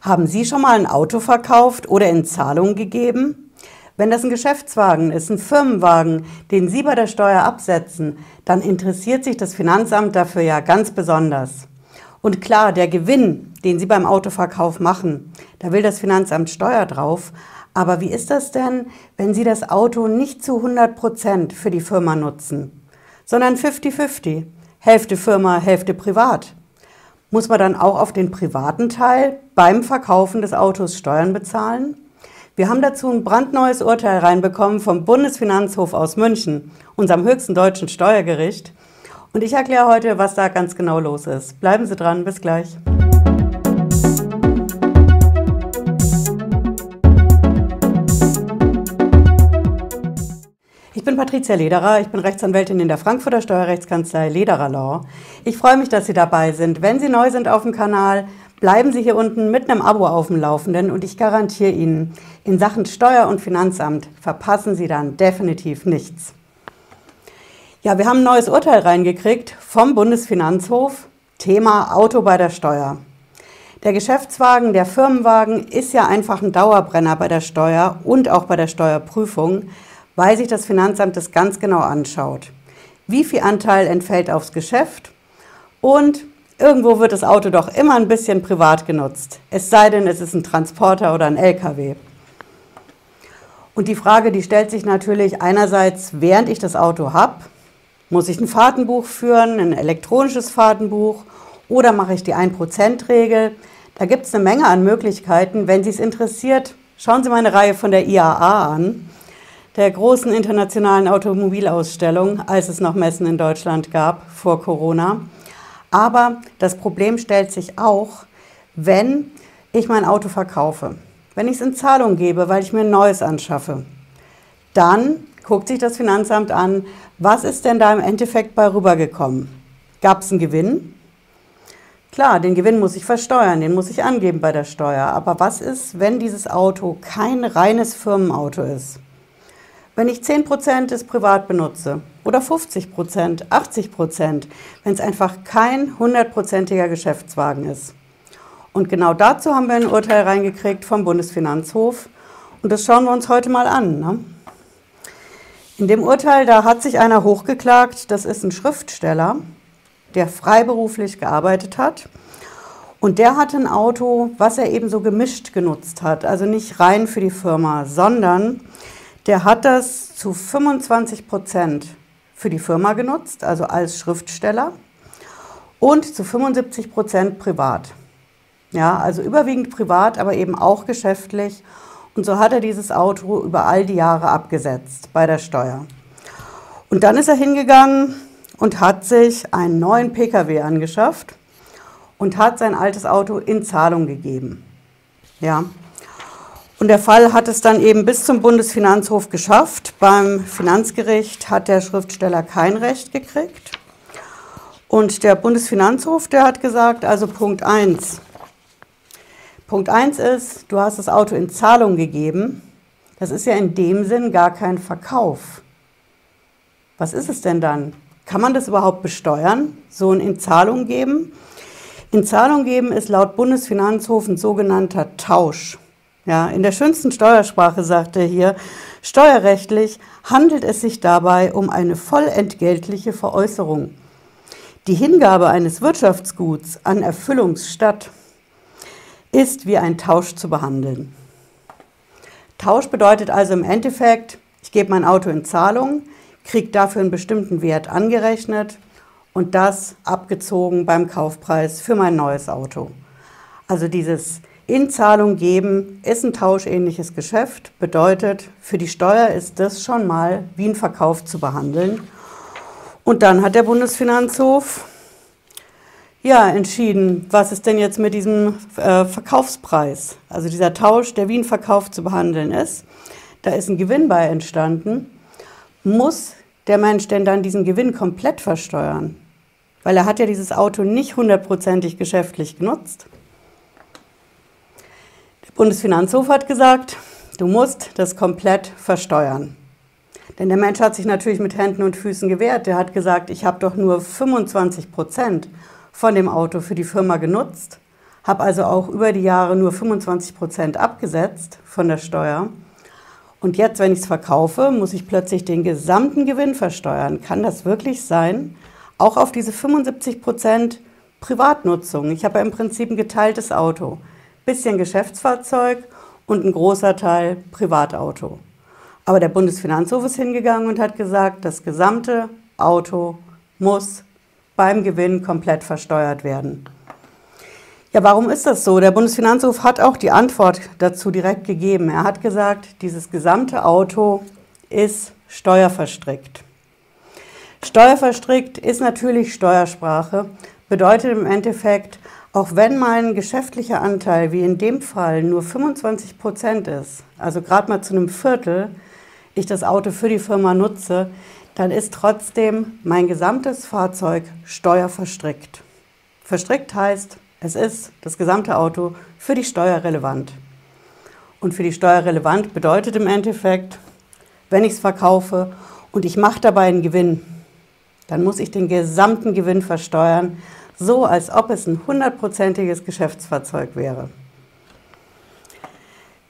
Haben Sie schon mal ein Auto verkauft oder in Zahlung gegeben? Wenn das ein Geschäftswagen ist, ein Firmenwagen, den Sie bei der Steuer absetzen, dann interessiert sich das Finanzamt dafür ja ganz besonders. Und klar, der Gewinn, den Sie beim Autoverkauf machen, da will das Finanzamt Steuer drauf. Aber wie ist das denn, wenn Sie das Auto nicht zu 100 Prozent für die Firma nutzen, sondern 50-50? Hälfte Firma, Hälfte privat muss man dann auch auf den privaten Teil beim Verkaufen des Autos Steuern bezahlen? Wir haben dazu ein brandneues Urteil reinbekommen vom Bundesfinanzhof aus München, unserem höchsten deutschen Steuergericht. Und ich erkläre heute, was da ganz genau los ist. Bleiben Sie dran, bis gleich. Bin Patricia Lederer, ich bin Rechtsanwältin in der Frankfurter Steuerrechtskanzlei Lederer Law. Ich freue mich, dass Sie dabei sind. Wenn Sie neu sind auf dem Kanal, bleiben Sie hier unten mit einem Abo auf dem Laufenden und ich garantiere Ihnen, in Sachen Steuer- und Finanzamt verpassen Sie dann definitiv nichts. Ja, wir haben ein neues Urteil reingekriegt vom Bundesfinanzhof, Thema Auto bei der Steuer. Der Geschäftswagen, der Firmenwagen ist ja einfach ein Dauerbrenner bei der Steuer und auch bei der Steuerprüfung weil sich das Finanzamt das ganz genau anschaut. Wie viel Anteil entfällt aufs Geschäft und irgendwo wird das Auto doch immer ein bisschen privat genutzt. Es sei denn, es ist ein Transporter oder ein LKW. Und die Frage, die stellt sich natürlich einerseits, während ich das Auto habe, muss ich ein Fahrtenbuch führen, ein elektronisches Fahrtenbuch oder mache ich die 1%-Regel? Da gibt es eine Menge an Möglichkeiten. Wenn Sie es interessiert, schauen Sie mal eine Reihe von der IAA an der großen internationalen Automobilausstellung, als es noch Messen in Deutschland gab vor Corona. Aber das Problem stellt sich auch, wenn ich mein Auto verkaufe, wenn ich es in Zahlung gebe, weil ich mir ein neues anschaffe. Dann guckt sich das Finanzamt an, was ist denn da im Endeffekt bei rübergekommen? Gab es einen Gewinn? Klar, den Gewinn muss ich versteuern, den muss ich angeben bei der Steuer. Aber was ist, wenn dieses Auto kein reines Firmenauto ist? Wenn ich 10% des privat benutze oder 50%, 80%, wenn es einfach kein hundertprozentiger Geschäftswagen ist. Und genau dazu haben wir ein Urteil reingekriegt vom Bundesfinanzhof und das schauen wir uns heute mal an. Ne? In dem Urteil, da hat sich einer hochgeklagt, das ist ein Schriftsteller, der freiberuflich gearbeitet hat. Und der hat ein Auto, was er eben so gemischt genutzt hat. Also nicht rein für die Firma, sondern der hat das zu 25 Prozent für die Firma genutzt, also als Schriftsteller, und zu 75 Prozent privat. Ja, also überwiegend privat, aber eben auch geschäftlich. Und so hat er dieses Auto über all die Jahre abgesetzt bei der Steuer. Und dann ist er hingegangen und hat sich einen neuen Pkw angeschafft und hat sein altes Auto in Zahlung gegeben. Ja, und der Fall hat es dann eben bis zum Bundesfinanzhof geschafft. Beim Finanzgericht hat der Schriftsteller kein Recht gekriegt. Und der Bundesfinanzhof, der hat gesagt, also Punkt 1. Punkt 1 ist, du hast das Auto in Zahlung gegeben. Das ist ja in dem Sinn gar kein Verkauf. Was ist es denn dann? Kann man das überhaupt besteuern? So ein in Zahlung geben? In Zahlung geben ist laut Bundesfinanzhof ein sogenannter Tausch. Ja, in der schönsten Steuersprache sagt er hier, steuerrechtlich handelt es sich dabei um eine vollentgeltliche Veräußerung. Die Hingabe eines Wirtschaftsguts an Erfüllungsstatt ist wie ein Tausch zu behandeln. Tausch bedeutet also im Endeffekt, ich gebe mein Auto in Zahlung, kriege dafür einen bestimmten Wert angerechnet und das abgezogen beim Kaufpreis für mein neues Auto. Also dieses in Zahlung geben ist ein tauschähnliches Geschäft, bedeutet, für die Steuer ist das schon mal wie ein Verkauf zu behandeln. Und dann hat der Bundesfinanzhof ja, entschieden, was ist denn jetzt mit diesem äh, Verkaufspreis, also dieser Tausch, der wie ein Verkauf zu behandeln ist. Da ist ein Gewinn bei entstanden. Muss der Mensch denn dann diesen Gewinn komplett versteuern? Weil er hat ja dieses Auto nicht hundertprozentig geschäftlich genutzt. Bundesfinanzhof hat gesagt, du musst das komplett versteuern. Denn der Mensch hat sich natürlich mit Händen und Füßen gewehrt. Der hat gesagt, ich habe doch nur 25 Prozent von dem Auto für die Firma genutzt, habe also auch über die Jahre nur 25 Prozent abgesetzt von der Steuer. Und jetzt, wenn ich es verkaufe, muss ich plötzlich den gesamten Gewinn versteuern. Kann das wirklich sein? Auch auf diese 75 Prozent Privatnutzung. Ich habe ja im Prinzip ein geteiltes Auto. Bisschen Geschäftsfahrzeug und ein großer Teil Privatauto. Aber der Bundesfinanzhof ist hingegangen und hat gesagt, das gesamte Auto muss beim Gewinn komplett versteuert werden. Ja, warum ist das so? Der Bundesfinanzhof hat auch die Antwort dazu direkt gegeben. Er hat gesagt, dieses gesamte Auto ist steuerverstrickt. Steuerverstrickt ist natürlich Steuersprache, bedeutet im Endeffekt, auch wenn mein geschäftlicher Anteil, wie in dem Fall, nur 25 Prozent ist, also gerade mal zu einem Viertel, ich das Auto für die Firma nutze, dann ist trotzdem mein gesamtes Fahrzeug steuerverstrickt. Verstrickt heißt, es ist das gesamte Auto für die Steuer relevant. Und für die Steuer relevant bedeutet im Endeffekt, wenn ich es verkaufe und ich mache dabei einen Gewinn, dann muss ich den gesamten Gewinn versteuern, so als ob es ein hundertprozentiges Geschäftsfahrzeug wäre.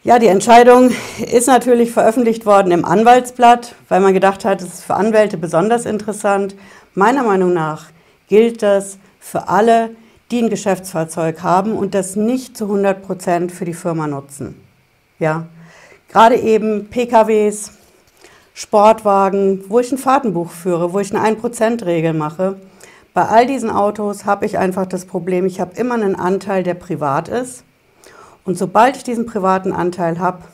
Ja, die Entscheidung ist natürlich veröffentlicht worden im Anwaltsblatt, weil man gedacht hat, es ist für Anwälte besonders interessant. Meiner Meinung nach gilt das für alle, die ein Geschäftsfahrzeug haben und das nicht zu 100 Prozent für die Firma nutzen. Ja, gerade eben PKWs, Sportwagen, wo ich ein Fahrtenbuch führe, wo ich eine 1%-Regel mache. Bei all diesen Autos habe ich einfach das Problem, ich habe immer einen Anteil, der privat ist. Und sobald ich diesen privaten Anteil habe,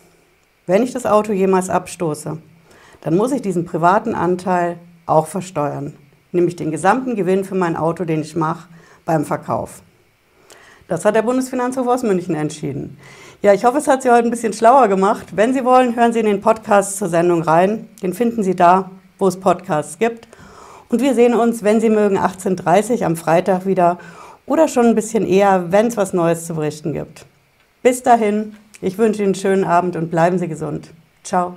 wenn ich das Auto jemals abstoße, dann muss ich diesen privaten Anteil auch versteuern. Nämlich den gesamten Gewinn für mein Auto, den ich mache, beim Verkauf. Das hat der Bundesfinanzhof aus München entschieden. Ja, ich hoffe, es hat Sie heute ein bisschen schlauer gemacht. Wenn Sie wollen, hören Sie in den Podcast zur Sendung rein. Den finden Sie da, wo es Podcasts gibt. Und wir sehen uns, wenn Sie mögen, 18.30 Uhr am Freitag wieder oder schon ein bisschen eher, wenn es was Neues zu berichten gibt. Bis dahin, ich wünsche Ihnen einen schönen Abend und bleiben Sie gesund. Ciao.